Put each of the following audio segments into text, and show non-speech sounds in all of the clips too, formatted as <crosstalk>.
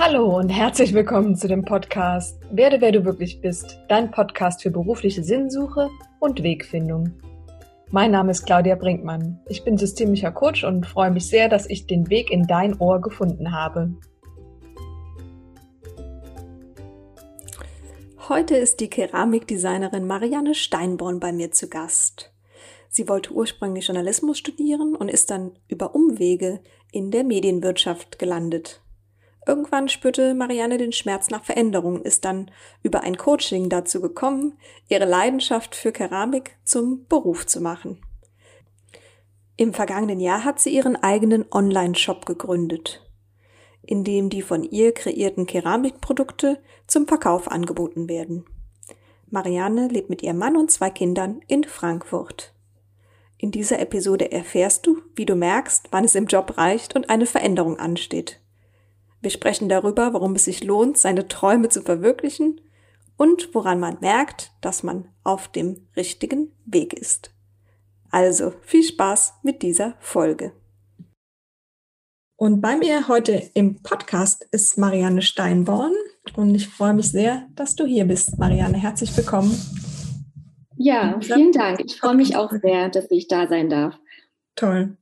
Hallo und herzlich willkommen zu dem Podcast Werde, wer du wirklich bist, dein Podcast für berufliche Sinnsuche und Wegfindung. Mein Name ist Claudia Brinkmann. Ich bin systemischer Coach und freue mich sehr, dass ich den Weg in dein Ohr gefunden habe. Heute ist die Keramikdesignerin Marianne Steinborn bei mir zu Gast. Sie wollte ursprünglich Journalismus studieren und ist dann über Umwege in der Medienwirtschaft gelandet. Irgendwann spürte Marianne den Schmerz nach Veränderung, ist dann über ein Coaching dazu gekommen, ihre Leidenschaft für Keramik zum Beruf zu machen. Im vergangenen Jahr hat sie ihren eigenen Online-Shop gegründet, in dem die von ihr kreierten Keramikprodukte zum Verkauf angeboten werden. Marianne lebt mit ihrem Mann und zwei Kindern in Frankfurt. In dieser Episode erfährst du, wie du merkst, wann es im Job reicht und eine Veränderung ansteht. Wir sprechen darüber, warum es sich lohnt, seine Träume zu verwirklichen und woran man merkt, dass man auf dem richtigen Weg ist. Also viel Spaß mit dieser Folge. Und bei mir heute im Podcast ist Marianne Steinborn und ich freue mich sehr, dass du hier bist, Marianne. Herzlich willkommen. Ja, vielen Dank. Ich freue mich auch sehr, dass ich da sein darf. Toll.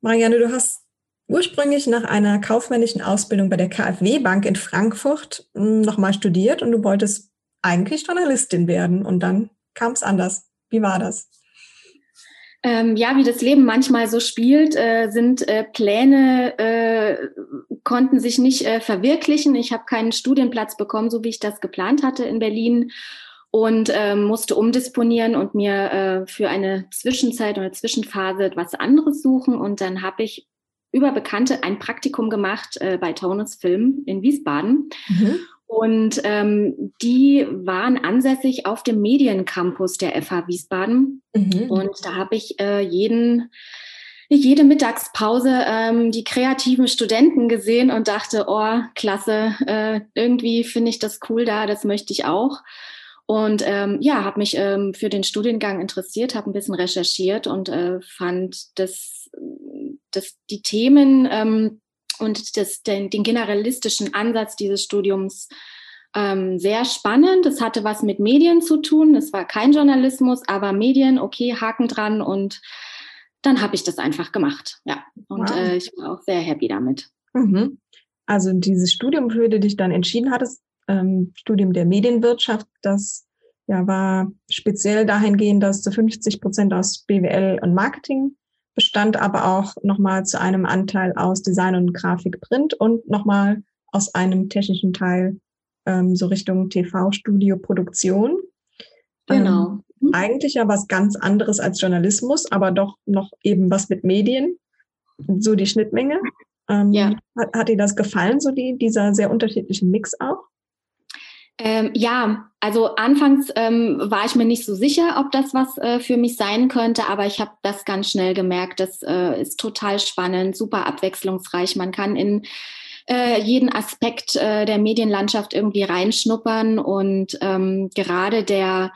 Marianne, du hast ursprünglich nach einer kaufmännischen Ausbildung bei der KfW Bank in Frankfurt hm, nochmal studiert und du wolltest eigentlich Journalistin werden und dann kam es anders. Wie war das? Ähm, ja, wie das Leben manchmal so spielt, äh, sind äh, Pläne, äh, konnten sich nicht äh, verwirklichen. Ich habe keinen Studienplatz bekommen, so wie ich das geplant hatte in Berlin und ähm, musste umdisponieren und mir äh, für eine Zwischenzeit oder Zwischenphase etwas anderes suchen. Und dann habe ich über Bekannte ein Praktikum gemacht äh, bei Taunus Film in Wiesbaden. Mhm. Und ähm, die waren ansässig auf dem Mediencampus der FH Wiesbaden. Mhm. Und da habe ich äh, jeden, jede Mittagspause ähm, die kreativen Studenten gesehen und dachte, oh, klasse, äh, irgendwie finde ich das cool da, das möchte ich auch. Und ähm, ja, habe mich ähm, für den Studiengang interessiert, habe ein bisschen recherchiert und äh, fand das das, die Themen ähm, und das, den, den generalistischen Ansatz dieses Studiums ähm, sehr spannend. Es hatte was mit Medien zu tun. Es war kein Journalismus, aber Medien, okay, Haken dran und dann habe ich das einfach gemacht. Ja, und wow. äh, ich war auch sehr happy damit. Mhm. Also dieses Studium, für das du dich dann entschieden hattest, ähm, Studium der Medienwirtschaft, das ja, war speziell dahingehend, dass zu 50 Prozent aus BWL und Marketing bestand aber auch nochmal zu einem Anteil aus Design und Grafik Print und nochmal aus einem technischen Teil ähm, so Richtung TV-Studio Produktion. Genau. Ähm, eigentlich ja was ganz anderes als Journalismus, aber doch noch eben was mit Medien. So die Schnittmenge. Ähm, ja. hat, hat dir das gefallen, so die, dieser sehr unterschiedlichen Mix auch? Ähm, ja, also anfangs ähm, war ich mir nicht so sicher, ob das was äh, für mich sein könnte, aber ich habe das ganz schnell gemerkt. Das äh, ist total spannend, super abwechslungsreich. Man kann in äh, jeden Aspekt äh, der Medienlandschaft irgendwie reinschnuppern und ähm, gerade der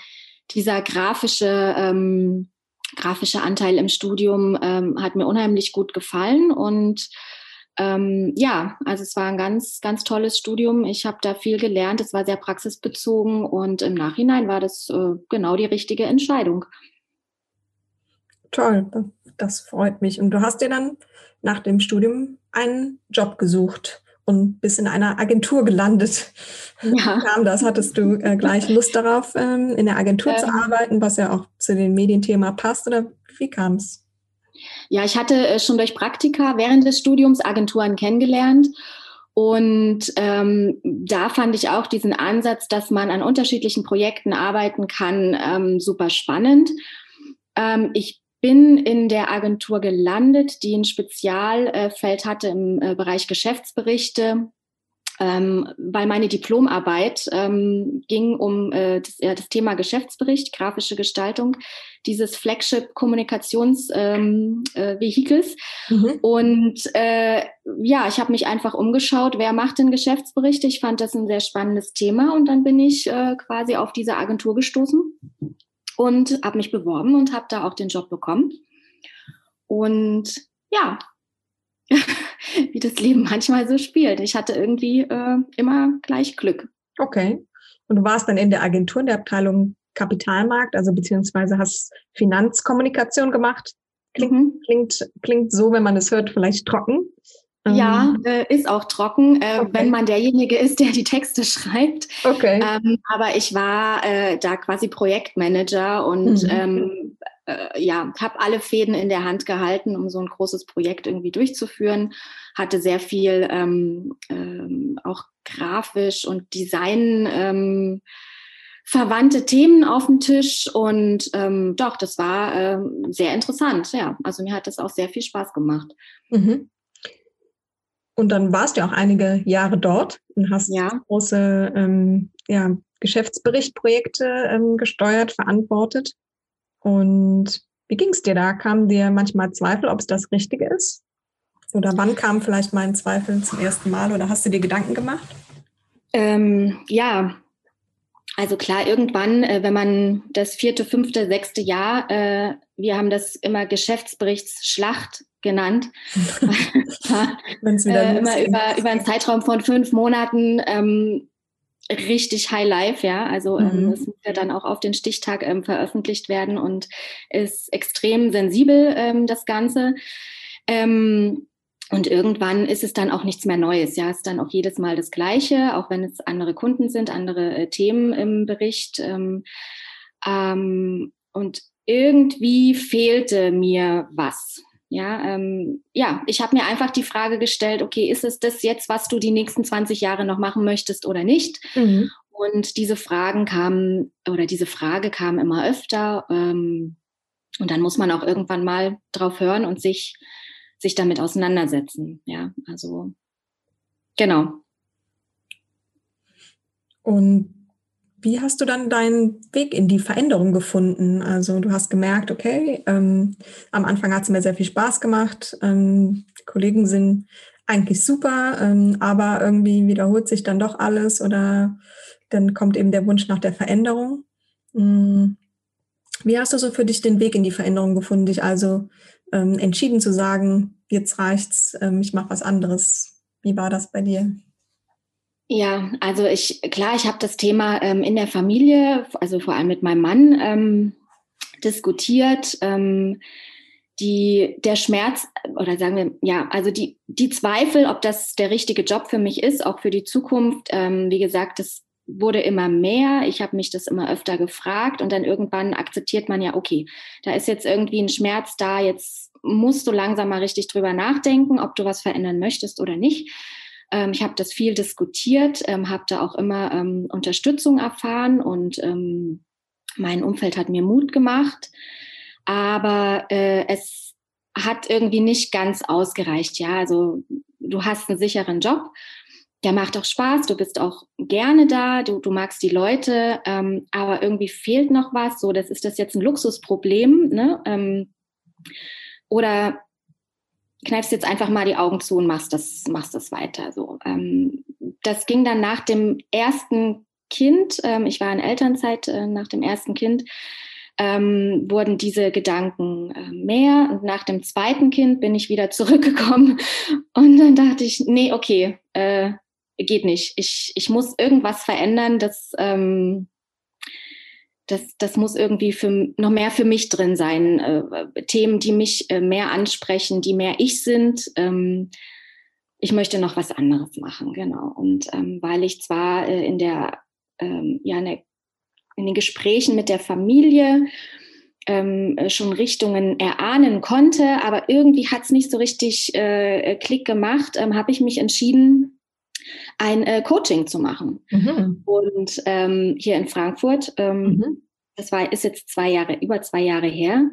dieser grafische ähm, grafische Anteil im Studium ähm, hat mir unheimlich gut gefallen und ähm, ja, also es war ein ganz, ganz tolles Studium. Ich habe da viel gelernt. Es war sehr praxisbezogen und im Nachhinein war das äh, genau die richtige Entscheidung. Toll, das freut mich. Und du hast dir dann nach dem Studium einen Job gesucht und bist in einer Agentur gelandet. Ja. Kam das? Hattest du äh, gleich Lust darauf, ähm, in der Agentur ähm, zu arbeiten, was ja auch zu dem Medienthema passt? Oder wie kam es? Ja, ich hatte äh, schon durch Praktika während des Studiums Agenturen kennengelernt. Und ähm, da fand ich auch diesen Ansatz, dass man an unterschiedlichen Projekten arbeiten kann, ähm, super spannend. Ähm, ich bin in der Agentur gelandet, die ein Spezialfeld hatte im äh, Bereich Geschäftsberichte ähm, weil meine Diplomarbeit ähm, ging um äh, das, ja, das, Thema Geschäftsbericht, grafische Gestaltung dieses Flagship-Kommunikationsvehikels. Ähm, äh, mhm. Und äh, ja, ich habe mich einfach umgeschaut, wer macht denn Geschäftsberichte? Ich fand das ein sehr spannendes Thema und dann bin ich äh, quasi auf diese Agentur gestoßen und habe mich beworben und habe da auch den Job bekommen. Und ja, <laughs> <laughs> wie das Leben manchmal so spielt. Ich hatte irgendwie äh, immer gleich Glück. Okay. Und du warst dann in der Agentur in der Abteilung Kapitalmarkt, also beziehungsweise hast Finanzkommunikation gemacht. Klingt, mhm. klingt, klingt so, wenn man es hört, vielleicht trocken. Ja, ähm. äh, ist auch trocken, äh, okay. wenn man derjenige ist, der die Texte <laughs> schreibt. Okay. Ähm, aber ich war äh, da quasi Projektmanager und mhm. ähm, äh, ja, habe alle Fäden in der Hand gehalten, um so ein großes Projekt irgendwie durchzuführen. Hatte sehr viel ähm, ähm, auch grafisch und Design ähm, verwandte Themen auf dem Tisch und ähm, doch, das war ähm, sehr interessant. Ja, also mir hat das auch sehr viel Spaß gemacht. Mhm. Und dann warst du auch einige Jahre dort und hast ja. große ähm, ja, Geschäftsberichtprojekte ähm, gesteuert, verantwortet. Und wie ging es dir da? Kamen dir manchmal Zweifel, ob es das Richtige ist? Oder wann kam vielleicht mal ein Zweifel zum ersten Mal? Oder hast du dir Gedanken gemacht? Ähm, ja, also klar, irgendwann, äh, wenn man das vierte, fünfte, sechste Jahr, äh, wir haben das immer Geschäftsberichtsschlacht genannt. <laughs> äh, immer über, über einen Zeitraum von fünf Monaten ähm, richtig High Life, ja. Also ähm, mhm. es muss ja dann auch auf den Stichtag ähm, veröffentlicht werden und ist extrem sensibel, ähm, das Ganze. Ähm, und irgendwann ist es dann auch nichts mehr Neues. Ja, es ist dann auch jedes Mal das Gleiche, auch wenn es andere Kunden sind, andere äh, Themen im Bericht. Ähm, ähm, und irgendwie fehlte mir was. Ja, ähm, ja, ich habe mir einfach die Frage gestellt, okay, ist es das jetzt, was du die nächsten 20 Jahre noch machen möchtest oder nicht? Mhm. Und diese Fragen kamen oder diese Frage kam immer öfter. Ähm, und dann muss man auch irgendwann mal drauf hören und sich, sich damit auseinandersetzen. Ja, also genau. Und wie hast du dann deinen Weg in die Veränderung gefunden? Also du hast gemerkt, okay, ähm, am Anfang hat es mir sehr viel Spaß gemacht. Ähm, die Kollegen sind eigentlich super, ähm, aber irgendwie wiederholt sich dann doch alles oder dann kommt eben der Wunsch nach der Veränderung. Mhm. Wie hast du so für dich den Weg in die Veränderung gefunden, dich also ähm, entschieden zu sagen, jetzt reicht's, ähm, ich mache was anderes? Wie war das bei dir? Ja, also ich, klar, ich habe das Thema ähm, in der Familie, also vor allem mit meinem Mann, ähm, diskutiert. Ähm, die, der Schmerz, oder sagen wir, ja, also die, die Zweifel, ob das der richtige Job für mich ist, auch für die Zukunft, ähm, wie gesagt, das wurde immer mehr. Ich habe mich das immer öfter gefragt und dann irgendwann akzeptiert man ja, okay, da ist jetzt irgendwie ein Schmerz da, jetzt musst du langsam mal richtig drüber nachdenken, ob du was verändern möchtest oder nicht. Ähm, ich habe das viel diskutiert, ähm, habe da auch immer ähm, Unterstützung erfahren und ähm, mein Umfeld hat mir Mut gemacht. Aber äh, es hat irgendwie nicht ganz ausgereicht. Ja, also du hast einen sicheren Job, der macht auch Spaß, du bist auch gerne da, du, du magst die Leute, ähm, aber irgendwie fehlt noch was. So, das ist das jetzt ein Luxusproblem, ne? Ähm, oder kneifst jetzt einfach mal die Augen zu und machst das, machst das weiter. So, ähm, das ging dann nach dem ersten Kind. Ähm, ich war in Elternzeit äh, nach dem ersten Kind. Ähm, wurden diese Gedanken äh, mehr. Und nach dem zweiten Kind bin ich wieder <laughs> zurückgekommen. Und dann dachte ich, nee, okay, äh, geht nicht. Ich, ich muss irgendwas verändern, das, ähm, das, das muss irgendwie für, noch mehr für mich drin sein. Äh, Themen, die mich äh, mehr ansprechen, die mehr ich sind. Ähm, ich möchte noch was anderes machen, genau. Und ähm, weil ich zwar äh, in der, ähm, ja, der, in den Gesprächen mit der Familie ähm, schon Richtungen erahnen konnte, aber irgendwie hat es nicht so richtig äh, Klick gemacht, ähm, habe ich mich entschieden, ein äh, Coaching zu machen. Mhm. Und ähm, hier in Frankfurt, ähm, mhm. das war, ist jetzt zwei Jahre, über zwei Jahre her.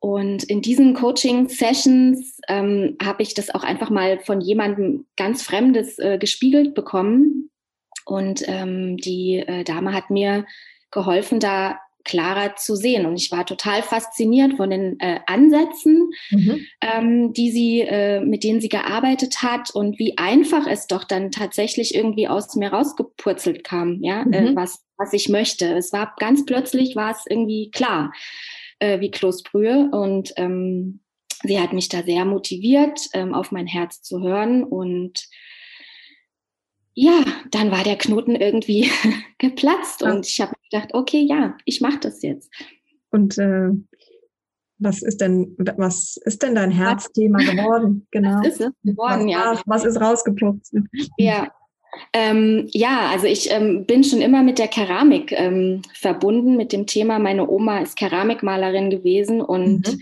Und in diesen Coaching-Sessions ähm, habe ich das auch einfach mal von jemandem ganz Fremdes äh, gespiegelt bekommen. Und ähm, die äh, Dame hat mir geholfen, da klarer zu sehen. Und ich war total fasziniert von den äh, Ansätzen, mhm. ähm, die sie, äh, mit denen sie gearbeitet hat und wie einfach es doch dann tatsächlich irgendwie aus mir rausgepurzelt kam, ja, äh, mhm. äh, was, was ich möchte. Es war ganz plötzlich war es irgendwie klar, äh, wie Kloßbrühe. Und ähm, sie hat mich da sehr motiviert, ähm, auf mein Herz zu hören und ja, dann war der Knoten irgendwie <laughs> geplatzt ja. und ich habe gedacht, okay, ja, ich mache das jetzt. Und äh, was ist denn, was ist denn dein Herzthema geworden? <laughs> Genau. Was ist es geworden, was, ja. Was ist rausgepluckt? Ja. Ähm, ja, also ich ähm, bin schon immer mit der Keramik ähm, verbunden, mit dem Thema. Meine Oma ist Keramikmalerin gewesen und mhm.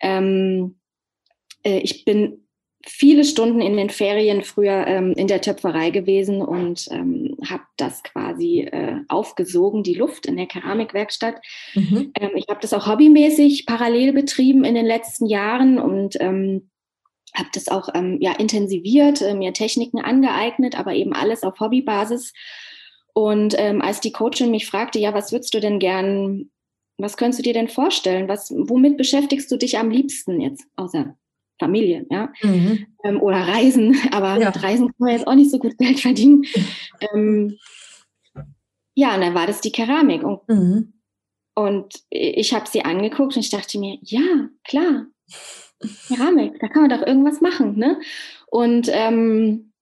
Ähm, äh, ich bin viele Stunden in den Ferien früher ähm, in der Töpferei gewesen und ähm, habe das quasi äh, aufgesogen, die Luft in der Keramikwerkstatt. Mhm. Ähm, ich habe das auch hobbymäßig parallel betrieben in den letzten Jahren und ähm, habe das auch ähm, ja, intensiviert, äh, mir Techniken angeeignet, aber eben alles auf Hobbybasis. Und ähm, als die Coachin mich fragte, ja, was würdest du denn gern, was könntest du dir denn vorstellen? Was, womit beschäftigst du dich am liebsten jetzt, außer Familie, ja, mhm. ähm, oder Reisen, <laughs> aber ja. mit Reisen kann man jetzt auch nicht so gut Geld verdienen. <laughs> ähm, ja, und dann war das die Keramik und, mhm. und ich habe sie angeguckt und ich dachte mir, ja, klar, Keramik, da kann man doch irgendwas machen, ne? Und ähm,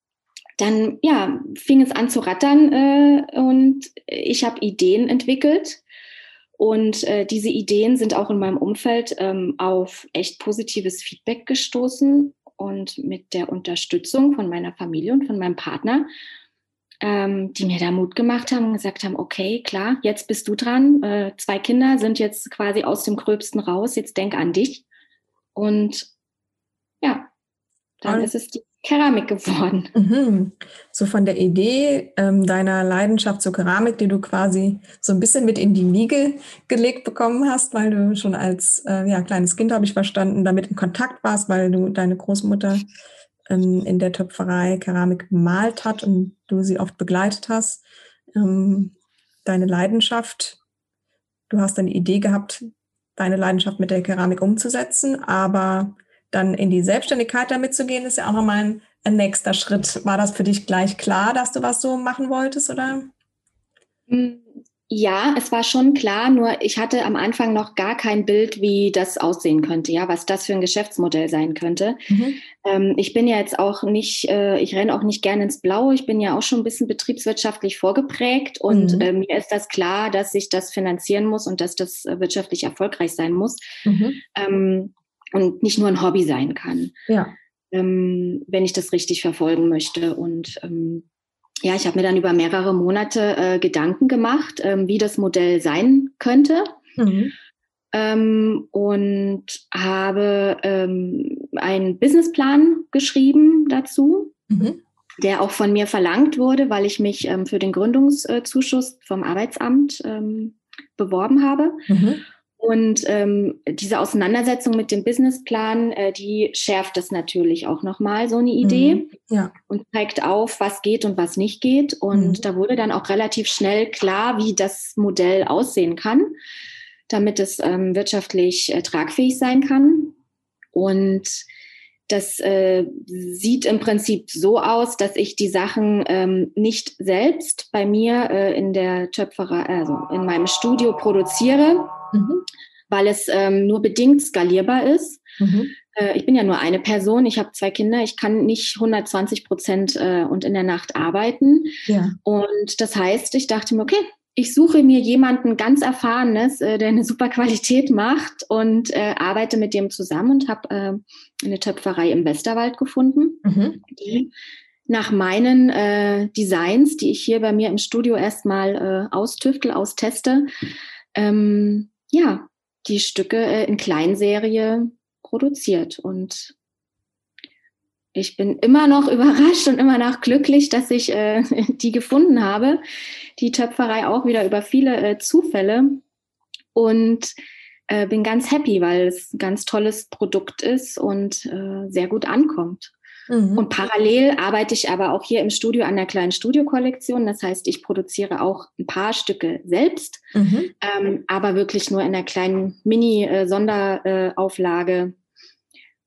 dann, ja, fing es an zu rattern äh, und ich habe Ideen entwickelt und äh, diese Ideen sind auch in meinem Umfeld ähm, auf echt positives Feedback gestoßen und mit der Unterstützung von meiner Familie und von meinem Partner, ähm, die mir da Mut gemacht haben und gesagt haben, okay, klar, jetzt bist du dran. Äh, zwei Kinder sind jetzt quasi aus dem Gröbsten raus, jetzt denk an dich. Und ja, dann und ist es die Keramik geworden. <laughs> Mhm. So von der Idee ähm, deiner Leidenschaft zur Keramik, die du quasi so ein bisschen mit in die Wiege gelegt bekommen hast, weil du schon als äh, ja, kleines Kind, habe ich verstanden, damit in Kontakt warst, weil du deine Großmutter ähm, in der Töpferei Keramik gemalt hat und du sie oft begleitet hast. Ähm, deine Leidenschaft, du hast die Idee gehabt, deine Leidenschaft mit der Keramik umzusetzen, aber dann in die Selbstständigkeit damit zu gehen, ist ja auch nochmal ein, ein nächster Schritt. War das für dich gleich klar, dass du was so machen wolltest, oder? Hm, ja, es war schon klar, nur ich hatte am Anfang noch gar kein Bild, wie das aussehen könnte, ja, was das für ein Geschäftsmodell sein könnte. Mhm. Ähm, ich bin ja jetzt auch nicht, äh, ich renne auch nicht gerne ins Blaue, ich bin ja auch schon ein bisschen betriebswirtschaftlich vorgeprägt und mhm. äh, mir ist das klar, dass ich das finanzieren muss und dass das äh, wirtschaftlich erfolgreich sein muss. Mhm. Ähm, und nicht nur ein Hobby sein kann. Ja. Ähm, wenn ich das richtig verfolgen möchte. Und ähm, ja, ich habe mir dann über mehrere Monate äh, Gedanken gemacht, ähm, wie das Modell sein könnte. Mhm. Ähm, und habe ähm, einen Businessplan geschrieben dazu, mhm. der auch von mir verlangt wurde, weil ich mich ähm, für den Gründungszuschuss vom Arbeitsamt beworben habe. Mhm. Und ähm, diese Auseinandersetzung mit dem Businessplan, äh, die schärft das natürlich auch nochmal, so eine Idee. Mhm, ja. Und zeigt auf, was geht und was nicht geht. Und mhm. da wurde dann auch relativ schnell klar, wie das Modell aussehen kann, damit es ähm, wirtschaftlich äh, tragfähig sein kann. Und das äh, sieht im Prinzip so aus, dass ich die Sachen ähm, nicht selbst bei mir äh, in der Töpferei, also in meinem Studio produziere, mhm. weil es ähm, nur bedingt skalierbar ist. Mhm. Äh, ich bin ja nur eine Person, ich habe zwei Kinder, ich kann nicht 120 Prozent äh, und in der Nacht arbeiten. Ja. Und das heißt, ich dachte mir, okay, ich suche mir jemanden ganz Erfahrenes, äh, der eine super Qualität macht und äh, arbeite mit dem zusammen und habe äh, eine Töpferei im Westerwald gefunden, mhm. die nach meinen äh, Designs, die ich hier bei mir im Studio erstmal äh, austüftel, austeste, ähm, ja, die Stücke äh, in Kleinserie produziert. Und ich bin immer noch <laughs> überrascht und immer noch glücklich, dass ich äh, <laughs> die gefunden habe. Die Töpferei auch wieder über viele äh, Zufälle. Und äh, bin ganz happy, weil es ein ganz tolles Produkt ist und äh, sehr gut ankommt. Mhm. Und parallel arbeite ich aber auch hier im Studio an der kleinen Studiokollektion. Das heißt, ich produziere auch ein paar Stücke selbst, mhm. ähm, aber wirklich nur in der kleinen Mini-Sonderauflage, äh,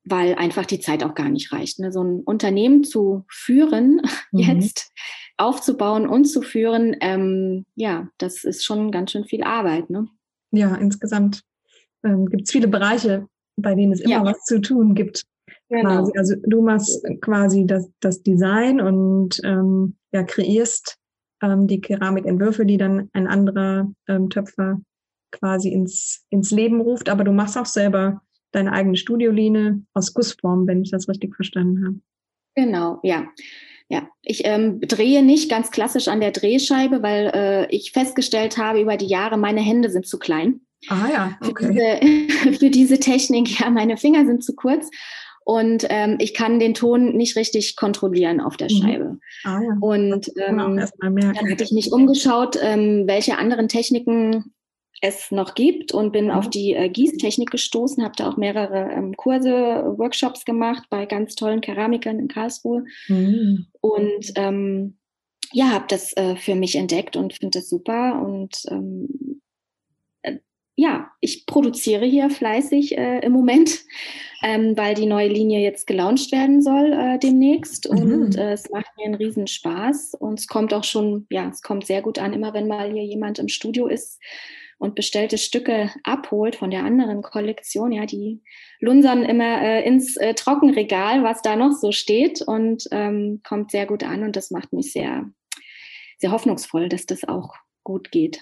weil einfach die Zeit auch gar nicht reicht. Ne? So ein Unternehmen zu führen, <laughs> mhm. jetzt aufzubauen und zu führen, ähm, ja, das ist schon ganz schön viel Arbeit. Ne? Ja, insgesamt ähm, gibt es viele Bereiche, bei denen es immer ja. was zu tun gibt. Genau. Quasi. Also du machst quasi das, das Design und ähm, ja, kreierst ähm, die Keramikentwürfe, die dann ein anderer ähm, Töpfer quasi ins, ins Leben ruft. Aber du machst auch selber deine eigene Studiolinie aus Gussform, wenn ich das richtig verstanden habe. Genau, ja. Ja, ich ähm, drehe nicht ganz klassisch an der Drehscheibe, weil äh, ich festgestellt habe über die Jahre, meine Hände sind zu klein. Ah ja, okay. Für diese, <laughs> für diese Technik, ja, meine Finger sind zu kurz und ähm, ich kann den Ton nicht richtig kontrollieren auf der mhm. Scheibe. Ah, ja. Und ähm, dann hatte ich mich umgeschaut, ähm, welche anderen Techniken es noch gibt und bin mhm. auf die äh, Gießtechnik gestoßen, habe da auch mehrere ähm, Kurse, Workshops gemacht bei ganz tollen Keramikern in Karlsruhe mhm. und ähm, ja, habe das äh, für mich entdeckt und finde das super und ähm, äh, ja, ich produziere hier fleißig äh, im Moment, ähm, weil die neue Linie jetzt gelauncht werden soll äh, demnächst. Mhm. Und äh, es macht mir einen riesen Spaß. Und es kommt auch schon, ja, es kommt sehr gut an, immer wenn mal hier jemand im Studio ist und bestellte Stücke abholt von der anderen Kollektion. Ja, die lunsern immer äh, ins äh, Trockenregal, was da noch so steht und ähm, kommt sehr gut an. Und das macht mich sehr, sehr hoffnungsvoll, dass das auch gut geht.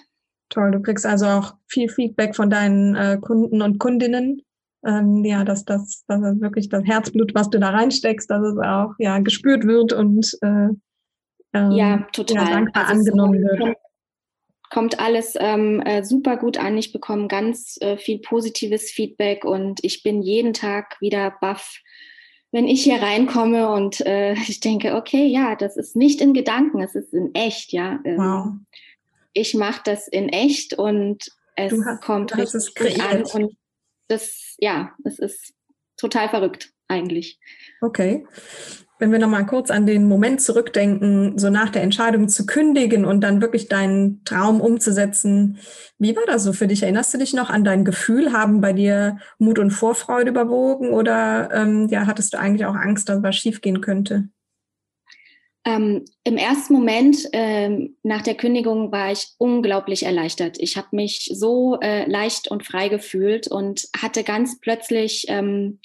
Toll, du kriegst also auch viel Feedback von deinen äh, Kunden und Kundinnen. Ähm, ja, dass das, dass das wirklich das Herzblut, was du da reinsteckst, dass es auch ja gespürt wird und äh, ähm, ja, total. Ja, dankbar also angenommen wird. Kommt, kommt alles ähm, äh, super gut an. Ich bekomme ganz äh, viel positives Feedback und ich bin jeden Tag wieder baff, wenn ich hier reinkomme und äh, <laughs> ich denke, okay, ja, das ist nicht in Gedanken, es ist in echt, ja. Ähm, wow ich mache das in echt und es hast, kommt richtig gut an. Und das, ja, es ist total verrückt eigentlich. Okay. Wenn wir nochmal kurz an den Moment zurückdenken, so nach der Entscheidung zu kündigen und dann wirklich deinen Traum umzusetzen, wie war das so für dich? Erinnerst du dich noch an dein Gefühl? Haben bei dir Mut und Vorfreude überwogen oder ähm, ja, hattest du eigentlich auch Angst, dass was schiefgehen könnte? Ähm, Im ersten Moment ähm, nach der Kündigung war ich unglaublich erleichtert. Ich habe mich so äh, leicht und frei gefühlt und hatte ganz plötzlich ähm,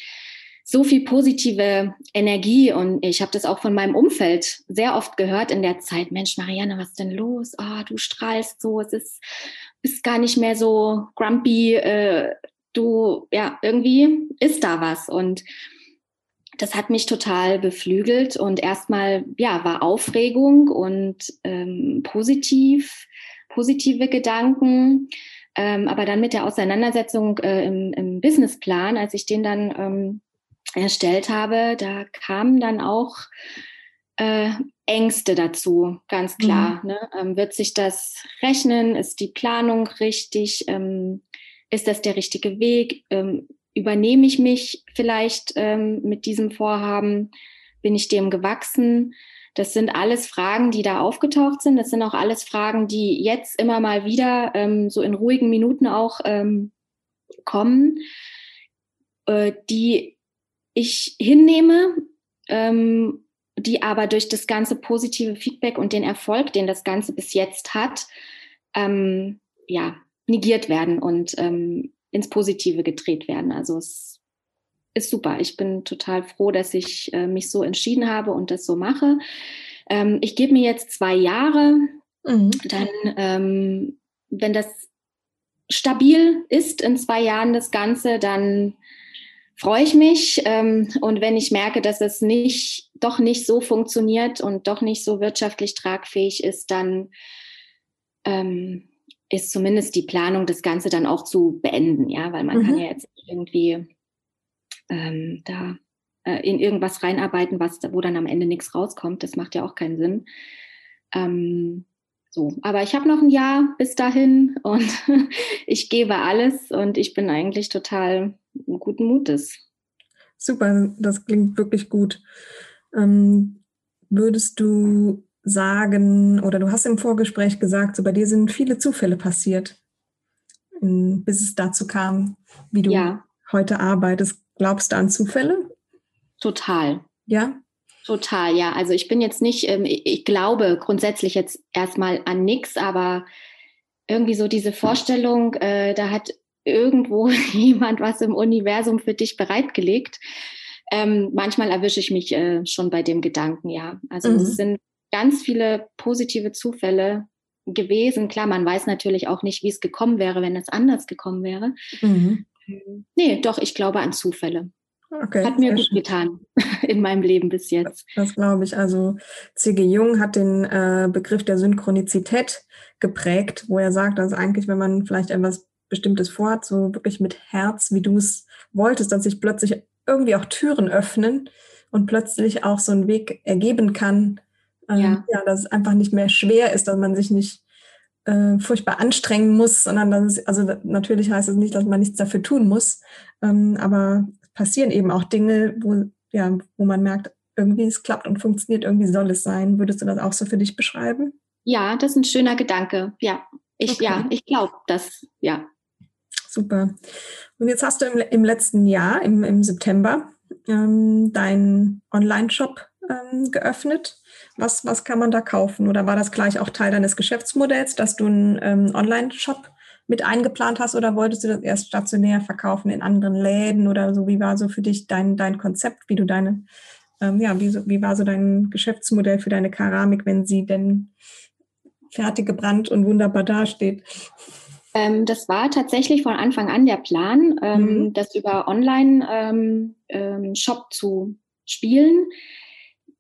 so viel positive Energie und ich habe das auch von meinem Umfeld sehr oft gehört in der Zeit. Mensch, Marianne, was ist denn los? Oh, du strahlst so, es ist bist gar nicht mehr so grumpy. Äh, du, ja, irgendwie ist da was und das hat mich total beflügelt und erstmal ja war Aufregung und ähm, positiv positive Gedanken ähm, aber dann mit der Auseinandersetzung äh, im, im, Businessplan als ich den dann ähm, erstellt habe da kamen dann auch äh, Ängste dazu ganz klar mhm. ne? Ähm, wird sich das rechnen ist die Planung richtig ähm, ist das der richtige Weg ähm, übernehme ich mich vielleicht ähm, mit diesem Vorhaben? Bin ich dem gewachsen? Das sind alles Fragen, die da aufgetaucht sind. Das sind auch alles Fragen, die jetzt immer mal wieder ähm, so in ruhigen Minuten auch ähm, kommen, äh, die ich hinnehme, ähm, die aber durch das ganze positive Feedback und den Erfolg, den das Ganze bis jetzt hat, ähm, ja, negiert werden und ähm, ins Positive gedreht werden. Also es ist super. Ich bin total froh, dass ich äh, mich so entschieden habe und das so mache. Ähm, ich gebe mir jetzt zwei Jahre. Mhm. Dann, ähm, wenn das stabil ist in zwei Jahren das Ganze, dann freue ich mich. Ähm, und wenn ich merke, dass es nicht, doch nicht so funktioniert und doch nicht so wirtschaftlich tragfähig ist, dann ähm, ist zumindest die Planung, das Ganze dann auch zu beenden, ja, weil man mhm. kann ja jetzt irgendwie ähm, da äh, in irgendwas reinarbeiten, was, wo dann am Ende nichts rauskommt. Das macht ja auch keinen Sinn. Ähm, so, aber ich habe noch ein Jahr bis dahin und <laughs> ich gebe alles und ich bin eigentlich total guten Mutes. Super, das klingt wirklich gut. Ähm, würdest du sagen, oder du hast im Vorgespräch gesagt, so bei dir sind viele Zufälle passiert, bis es dazu kam, wie du ja. heute arbeitest. Glaubst du an Zufälle? Total. Ja? Total, ja. Also ich bin jetzt nicht, ähm, ich glaube grundsätzlich jetzt erstmal an nichts, aber irgendwie so diese Vorstellung, äh, da hat irgendwo <laughs> jemand was im Universum für dich bereitgelegt. Ähm, manchmal erwische ich mich äh, schon bei dem Gedanken, ja. Also mhm. es sind ganz viele positive Zufälle gewesen. Klar, man weiß natürlich auch nicht, wie es gekommen wäre, wenn es anders gekommen wäre. Mhm. Nee, doch, ich glaube an Zufälle. Okay, hat mir gut schön. getan <laughs> in meinem Leben bis jetzt. Das, das glaube ich. Also C.G. Jung hat den äh, Begriff der Synchronizität geprägt, wo er sagt, dass eigentlich, wenn man vielleicht etwas Bestimmtes vorhat, so wirklich mit Herz, wie du es wolltest, dass sich plötzlich irgendwie auch Türen öffnen und plötzlich auch so ein Weg ergeben kann, ähm, ja. ja, dass es einfach nicht mehr schwer ist, dass man sich nicht äh, furchtbar anstrengen muss, sondern dass es, also natürlich heißt es nicht, dass man nichts dafür tun muss, ähm, aber passieren eben auch Dinge, wo, ja, wo man merkt, irgendwie es klappt und funktioniert, irgendwie soll es sein. Würdest du das auch so für dich beschreiben? Ja, das ist ein schöner Gedanke. Ja, ich, okay. ja, ich glaube, das, ja. Super. Und jetzt hast du im, im letzten Jahr, im, im September, ähm, deinen Online-Shop ähm, geöffnet. Was, was kann man da kaufen? Oder war das gleich auch Teil deines Geschäftsmodells, dass du einen ähm, Online-Shop mit eingeplant hast oder wolltest du das erst stationär verkaufen in anderen Läden oder so? Wie war so für dich dein, dein Konzept, wie du deine, ähm, ja, wie, so, wie war so dein Geschäftsmodell für deine Keramik, wenn sie denn fertig gebrannt und wunderbar dasteht? Ähm, das war tatsächlich von Anfang an der Plan, ähm, mhm. das über Online-Shop ähm, ähm, zu spielen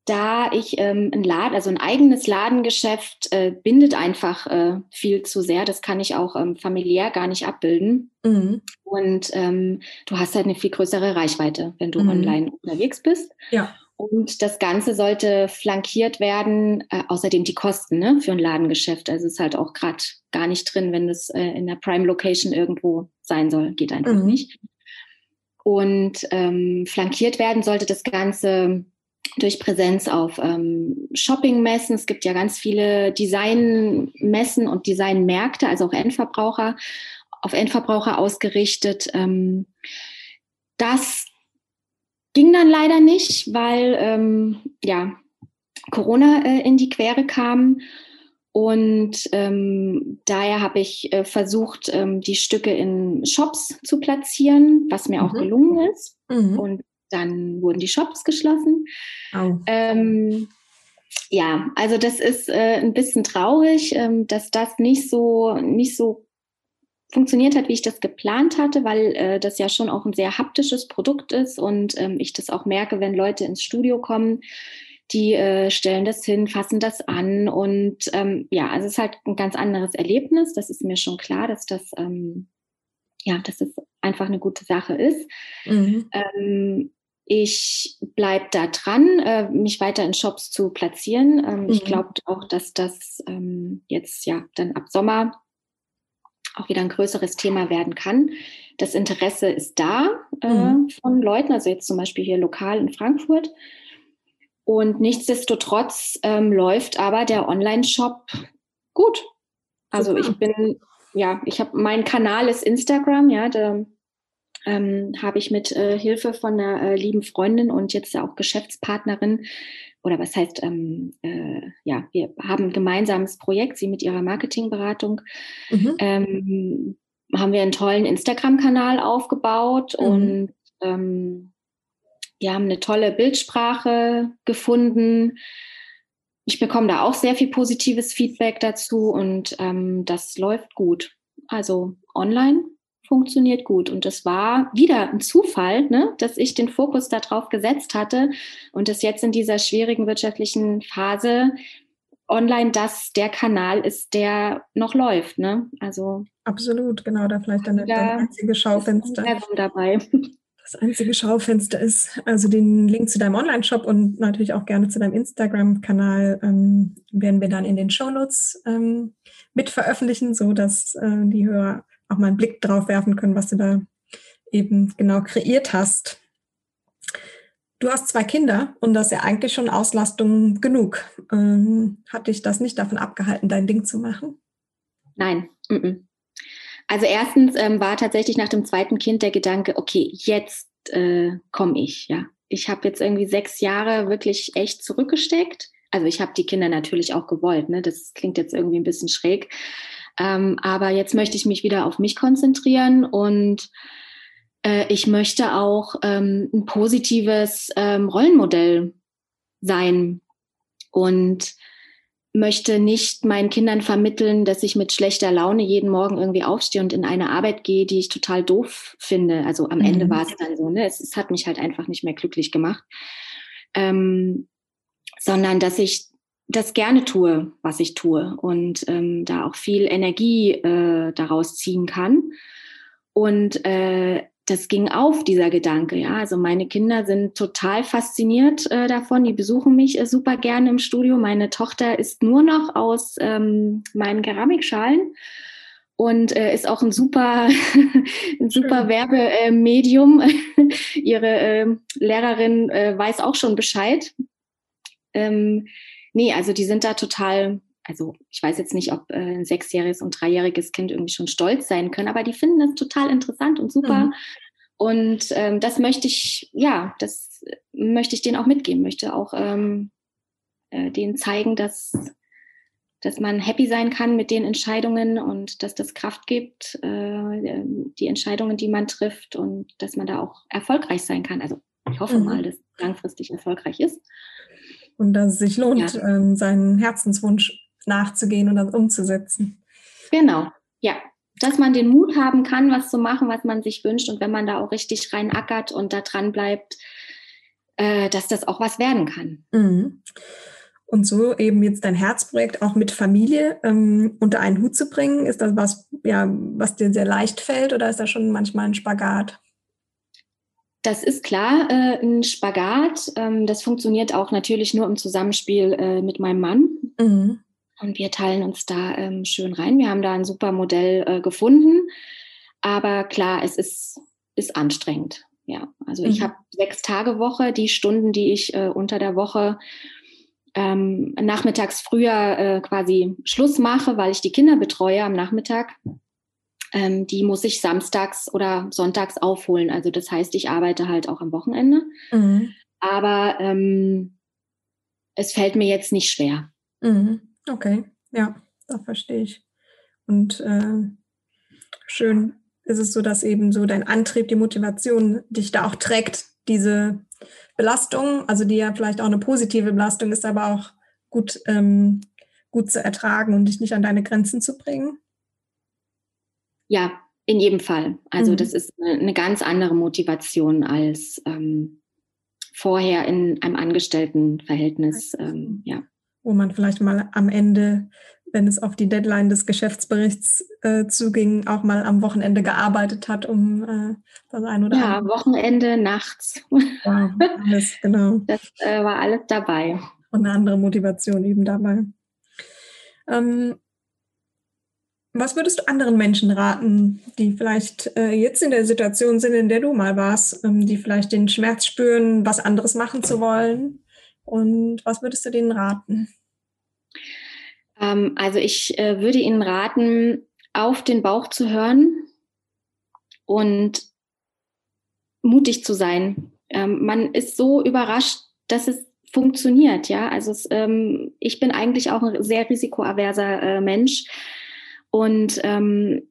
da ich ähm, ein Laden, also ein eigenes Ladengeschäft äh, bindet einfach äh, viel zu sehr. Das kann ich auch ähm, familiär gar nicht abbilden. Mhm. Und ähm, du hast halt eine viel größere Reichweite, wenn du mhm. online unterwegs bist. Ja. Und das Ganze sollte flankiert werden, äh, außerdem die Kosten ne, für ein Ladengeschäft. Also ist halt auch gerade gar nicht drin, wenn das äh, in der Prime Location irgendwo sein soll. Geht einfach mhm. nicht. Und ähm, flankiert werden sollte das Ganze durch Präsenz auf ähm, Shoppingmessen. Es gibt ja ganz viele Designmessen und Designmärkte, also auch Endverbraucher, auf Endverbraucher ausgerichtet. Ähm, das ging dann leider nicht, weil ähm, ja, Corona äh, in die Quere kam. Und ähm, daher habe ich äh, versucht, ähm, die Stücke in Shops zu platzieren, was mir mhm. auch gelungen ist. Mhm. Und dann wurden die Shops geschlossen. Oh. Ähm, ja, also das ist äh, ein bisschen traurig, ähm, dass das nicht so, nicht so funktioniert hat, wie ich das geplant hatte, weil äh, das ja schon auch ein sehr haptisches Produkt ist und ähm, ich das auch merke, wenn Leute ins Studio kommen, die äh, stellen das hin, fassen das an und ähm, ja, also es ist halt ein ganz anderes Erlebnis. Das ist mir schon klar, dass das ähm, ja, dass es einfach eine gute Sache ist. Mhm. Ähm, ich bleibe da dran, äh, mich weiter in Shops zu platzieren. Ähm, mhm. Ich glaube auch, dass das ähm, jetzt ja dann ab Sommer auch wieder ein größeres Thema werden kann. Das Interesse ist da äh, mhm. von Leuten, also jetzt zum Beispiel hier lokal in Frankfurt. Und nichtsdestotrotz ähm, läuft aber der Online-Shop gut. Also Super. ich bin, ja, ich habe, mein Kanal ist Instagram, ja, da ähm, habe ich mit äh, Hilfe von einer äh, lieben Freundin und jetzt auch Geschäftspartnerin oder was heißt, ähm, äh, ja, wir haben ein gemeinsames Projekt, sie mit ihrer Marketingberatung, mhm. ähm, haben wir einen tollen Instagram-Kanal aufgebaut mhm. und ähm, wir haben eine tolle Bildsprache gefunden. Ich bekomme da auch sehr viel positives Feedback dazu und ähm, das läuft gut. Also online funktioniert gut. Und das war wieder ein Zufall, ne, dass ich den Fokus darauf gesetzt hatte und dass jetzt in dieser schwierigen wirtschaftlichen Phase online das der Kanal ist, der noch läuft. Ne? Also absolut, genau, da vielleicht dann das einzige Schaufenster. dabei. Das einzige Schaufenster ist, also den Link zu deinem Online-Shop und natürlich auch gerne zu deinem Instagram-Kanal ähm, werden wir dann in den Shownotes ähm, mit veröffentlichen, so dass äh, die Hörer auch mal einen Blick drauf werfen können, was du da eben genau kreiert hast. Du hast zwei Kinder und das ist ja eigentlich schon Auslastung genug. Ähm, hat dich das nicht davon abgehalten, dein Ding zu machen? Nein. Also erstens ähm, war tatsächlich nach dem zweiten Kind der Gedanke, okay, jetzt äh, komme ich, ja. Ich habe jetzt irgendwie sechs Jahre wirklich echt zurückgesteckt. Also ich habe die Kinder natürlich auch gewollt, ne? Das klingt jetzt irgendwie ein bisschen schräg. Ähm, aber jetzt möchte ich mich wieder auf mich konzentrieren und äh, ich möchte auch ähm, ein positives ähm, Rollenmodell sein und möchte nicht meinen Kindern vermitteln, dass ich mit schlechter Laune jeden Morgen irgendwie aufstehe und in eine Arbeit gehe, die ich total doof finde. Also am mhm. Ende war es dann so, ne? Es, es, hat mich halt einfach nicht mehr glücklich gemacht. Ähm, sondern dass ich das gerne tue, was ich tue und ähm, da auch viel Energie äh, daraus ziehen kann. Und äh, das ging auf, dieser Gedanke. Ja, also meine Kinder sind total fasziniert äh, davon. Die besuchen mich äh, super gerne im Studio. Meine Tochter ist nur noch aus ähm, meinen Keramikschalen und äh, ist auch ein super, <laughs> ein super Werbemedium. <laughs> Ihre äh, Lehrerin äh, weiß auch schon Bescheid. Ähm, nee, also die sind da total also ich weiß jetzt nicht, ob äh, ein sechsjähriges und dreijähriges Kind irgendwie schon stolz sein können, aber die finden das total interessant und super. Mhm. Und ähm, das möchte ich, ja, das möchte ich denen auch mitgeben, möchte auch ähm, äh, denen zeigen, dass, dass man happy sein kann mit den Entscheidungen und dass das Kraft gibt, äh, die Entscheidungen, die man trifft und dass man da auch erfolgreich sein kann. Also ich hoffe mhm. mal, dass es langfristig erfolgreich ist. Und dass es sich lohnt, ja. ähm, seinen Herzenswunsch nachzugehen und das umzusetzen. Genau, ja. Dass man den Mut haben kann, was zu machen, was man sich wünscht und wenn man da auch richtig rein ackert und da dran bleibt, äh, dass das auch was werden kann. Mhm. Und so eben jetzt dein Herzprojekt auch mit Familie ähm, unter einen Hut zu bringen, ist das was, ja, was dir sehr leicht fällt oder ist das schon manchmal ein Spagat? Das ist klar äh, ein Spagat. Ähm, das funktioniert auch natürlich nur im Zusammenspiel äh, mit meinem Mann. Mhm. Und wir teilen uns da ähm, schön rein. Wir haben da ein super Modell äh, gefunden. Aber klar, es ist, ist anstrengend. Ja, also mhm. ich habe sechs Tage Woche. Die Stunden, die ich äh, unter der Woche ähm, nachmittags früher äh, quasi Schluss mache, weil ich die Kinder betreue am Nachmittag, ähm, die muss ich samstags oder sonntags aufholen. Also das heißt, ich arbeite halt auch am Wochenende. Mhm. Aber ähm, es fällt mir jetzt nicht schwer. Mhm. Okay, ja, da verstehe ich. Und äh, schön ist es so, dass eben so dein Antrieb, die Motivation dich da auch trägt, diese Belastung, also die ja vielleicht auch eine positive Belastung ist, aber auch gut, ähm, gut zu ertragen und dich nicht an deine Grenzen zu bringen? Ja, in jedem Fall. Also mhm. das ist eine, ganz andere Motivation als ähm, vorher in einem Angestelltenverhältnis. Ähm, ja wo man vielleicht mal am Ende, wenn es auf die Deadline des Geschäftsberichts äh, zuging, auch mal am Wochenende gearbeitet hat, um äh, das ein oder andere. Ja, Wochenende, nachts. Ja, alles, genau. <laughs> Das äh, war alles dabei. Und eine andere Motivation eben dabei. Ähm, was würdest du anderen Menschen raten, die vielleicht äh, jetzt in der Situation sind, in der du mal warst, ähm, die vielleicht den Schmerz spüren, was anderes machen zu wollen? Und was würdest du denen raten? Ähm, also ich äh, würde Ihnen raten, auf den Bauch zu hören und mutig zu sein. Ähm, man ist so überrascht, dass es funktioniert, ja. Also es, ähm, ich bin eigentlich auch ein sehr risikoaverser äh, Mensch und ähm,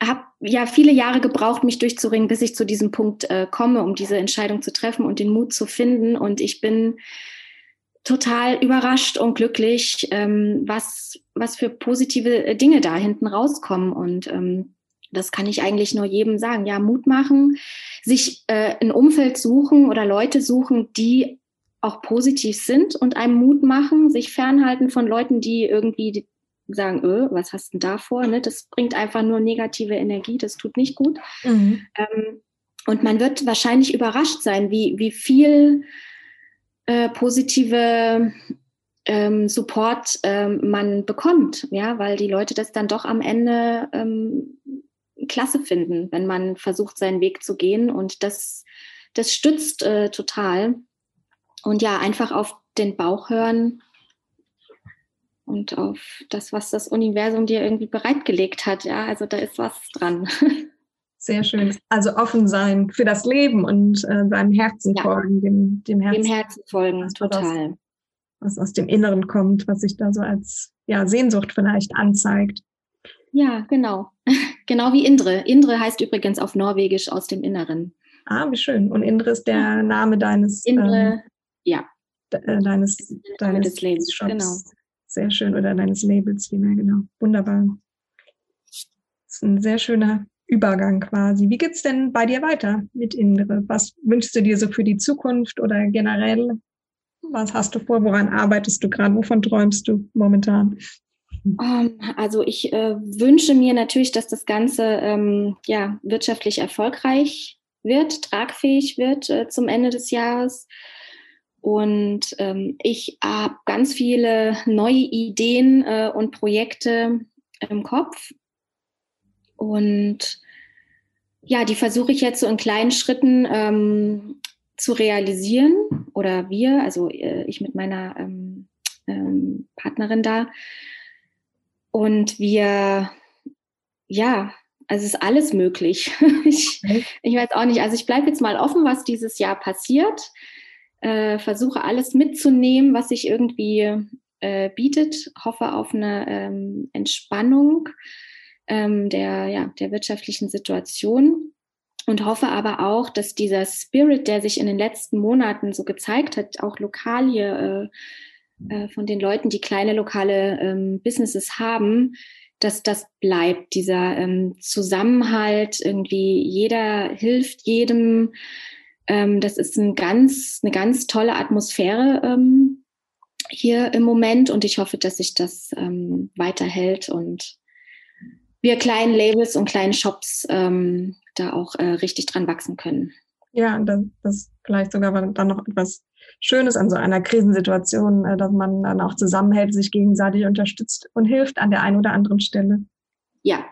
habe ja viele Jahre gebraucht, mich durchzuringen, bis ich zu diesem Punkt äh, komme, um diese Entscheidung zu treffen und den Mut zu finden. Und ich bin total überrascht und glücklich, ähm, was, was für positive äh, Dinge da hinten rauskommen. Und ähm, das kann ich eigentlich nur jedem sagen. Ja, Mut machen, sich äh, ein Umfeld suchen oder Leute suchen, die auch positiv sind und einem Mut machen, sich fernhalten von Leuten, die irgendwie sagen, öh, was hast du denn da vor? Ne? Das bringt einfach nur negative Energie, das tut nicht gut. Mhm. Ähm, und man wird wahrscheinlich überrascht sein, wie, wie viel äh, positive ähm, Support ähm, man bekommt, ja, weil die Leute das dann doch am Ende ähm, klasse finden, wenn man versucht, seinen Weg zu gehen und das, das stützt äh, total. Und ja, einfach auf den Bauch hören und auf das, was das Universum dir irgendwie bereitgelegt hat. Ja, also da ist was dran. <laughs> Sehr schön. Also offen sein für das Leben und äh, seinem Herzen ja. folgen, dem, dem Herzen. Dem Herzen folgen, total. Was, was aus dem Inneren kommt, was sich da so als ja, Sehnsucht vielleicht anzeigt. Ja, genau. <laughs> genau wie Indre. Indre heißt übrigens auf Norwegisch aus dem Inneren. Ah, wie schön. Und Indre ist der Name deines. Indre, ähm, ja. De, äh, deines, deines Labels, Shops. Genau. Sehr schön. Oder deines Labels vielmehr, genau. Wunderbar. Das ist ein sehr schöner Übergang quasi. Wie geht's denn bei dir weiter mit Indre? Was wünschst du dir so für die Zukunft oder generell? Was hast du vor? Woran arbeitest du gerade? Wovon träumst du momentan? Ähm, also ich äh, wünsche mir natürlich, dass das Ganze ähm, ja, wirtschaftlich erfolgreich wird, tragfähig wird äh, zum Ende des Jahres. Und ähm, ich habe ganz viele neue Ideen äh, und Projekte im Kopf. Und ja, die versuche ich jetzt so in kleinen Schritten ähm, zu realisieren. Oder wir, also äh, ich mit meiner ähm, ähm, Partnerin da. Und wir, ja, also es ist alles möglich. <laughs> ich, ich weiß auch nicht. Also ich bleibe jetzt mal offen, was dieses Jahr passiert. Äh, versuche alles mitzunehmen, was sich irgendwie äh, bietet. Hoffe auf eine ähm, Entspannung ähm, der, ja, der wirtschaftlichen Situation und hoffe aber auch, dass dieser Spirit, der sich in den letzten Monaten so gezeigt hat, auch lokal hier äh, äh, von den Leuten, die kleine lokale ähm, Businesses haben, dass das bleibt, dieser ähm, Zusammenhalt, irgendwie jeder hilft jedem. Ähm, das ist ein ganz, eine ganz tolle Atmosphäre ähm, hier im Moment und ich hoffe, dass sich das ähm, weiterhält und wir kleinen Labels und kleinen Shops ähm, da auch äh, richtig dran wachsen können. Ja, das, das vielleicht sogar dann noch etwas Schönes an so einer Krisensituation, äh, dass man dann auch zusammenhält, sich gegenseitig unterstützt und hilft an der einen oder anderen Stelle. Ja.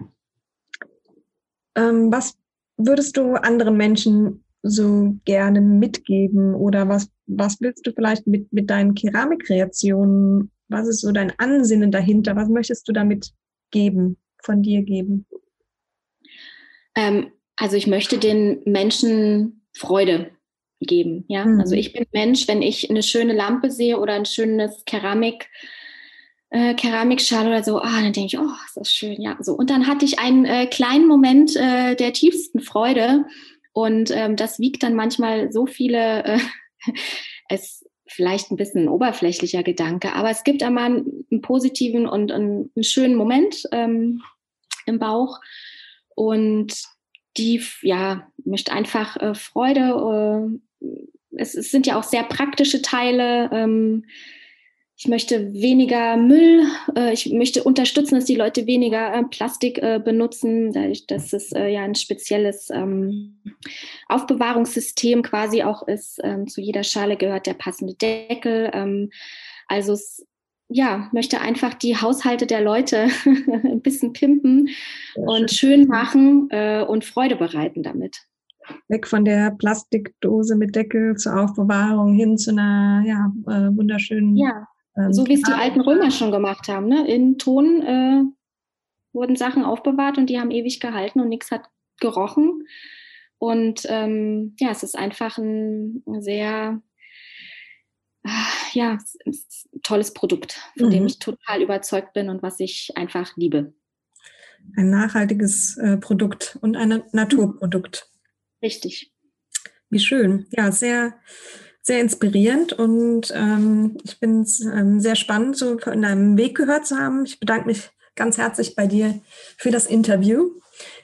Ähm, was würdest du anderen Menschen so gerne mitgeben oder was, was willst du vielleicht mit, mit deinen Keramikkreationen? Was ist so dein Ansinnen dahinter? Was möchtest du damit geben, von dir geben? Ähm, also ich möchte den Menschen Freude geben. Ja, mhm. also ich bin Mensch, wenn ich eine schöne Lampe sehe oder ein schönes Keramik, äh, Keramikschale oder so, ah, dann denke ich, oh, ist das schön, ja. So und dann hatte ich einen äh, kleinen Moment äh, der tiefsten Freude und ähm, das wiegt dann manchmal so viele. Äh, <laughs> es vielleicht ein bisschen ein oberflächlicher Gedanke, aber es gibt einmal einen, einen positiven und einen, einen schönen Moment ähm, im Bauch und die ja möchte einfach äh, Freude. Äh, es, es, sind ja auch sehr praktische Teile. Ähm, ich möchte weniger Müll. Äh, ich möchte unterstützen, dass die Leute weniger äh, Plastik äh, benutzen, dass es ja ein spezielles ähm, Aufbewahrungssystem quasi auch ist. Ähm, zu jeder Schale gehört der passende Deckel. Ähm, also es ja, möchte einfach die Haushalte der Leute <laughs> ein bisschen pimpen und schön, machen und Freude bereiten damit. Weg von der Plastikdose mit Deckel zur Aufbewahrung hin zu einer ja, äh, wunderschönen. Ja, ähm, so wie es die alten Römer schon gemacht haben. Ne? In Ton äh, wurden Sachen aufbewahrt und die haben ewig gehalten und nichts hat gerochen. Und ähm, ja, es ist einfach ein sehr ja, tolles Produkt, von mhm. dem ich total überzeugt bin und was ich einfach liebe. Ein nachhaltiges äh, Produkt und ein Naturprodukt. Richtig. Wie schön. Ja, sehr, sehr inspirierend und ähm, ich finde es ähm, sehr spannend, so von deinem Weg gehört zu haben. Ich bedanke mich ganz herzlich bei dir für das Interview.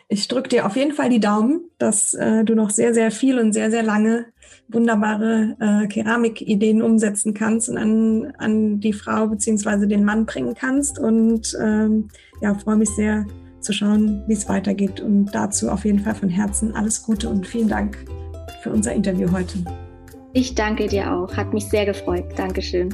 Ich drücke dir auf jeden Fall die Daumen, dass äh, du noch sehr, sehr viel und sehr, sehr lange wunderbare äh, Keramikideen umsetzen kannst und an, an die Frau beziehungsweise den Mann bringen kannst. Und ähm, ja, freue mich sehr zu schauen, wie es weitergeht. Und dazu auf jeden Fall von Herzen alles Gute und vielen Dank für unser Interview heute. Ich danke dir auch. Hat mich sehr gefreut. Dankeschön.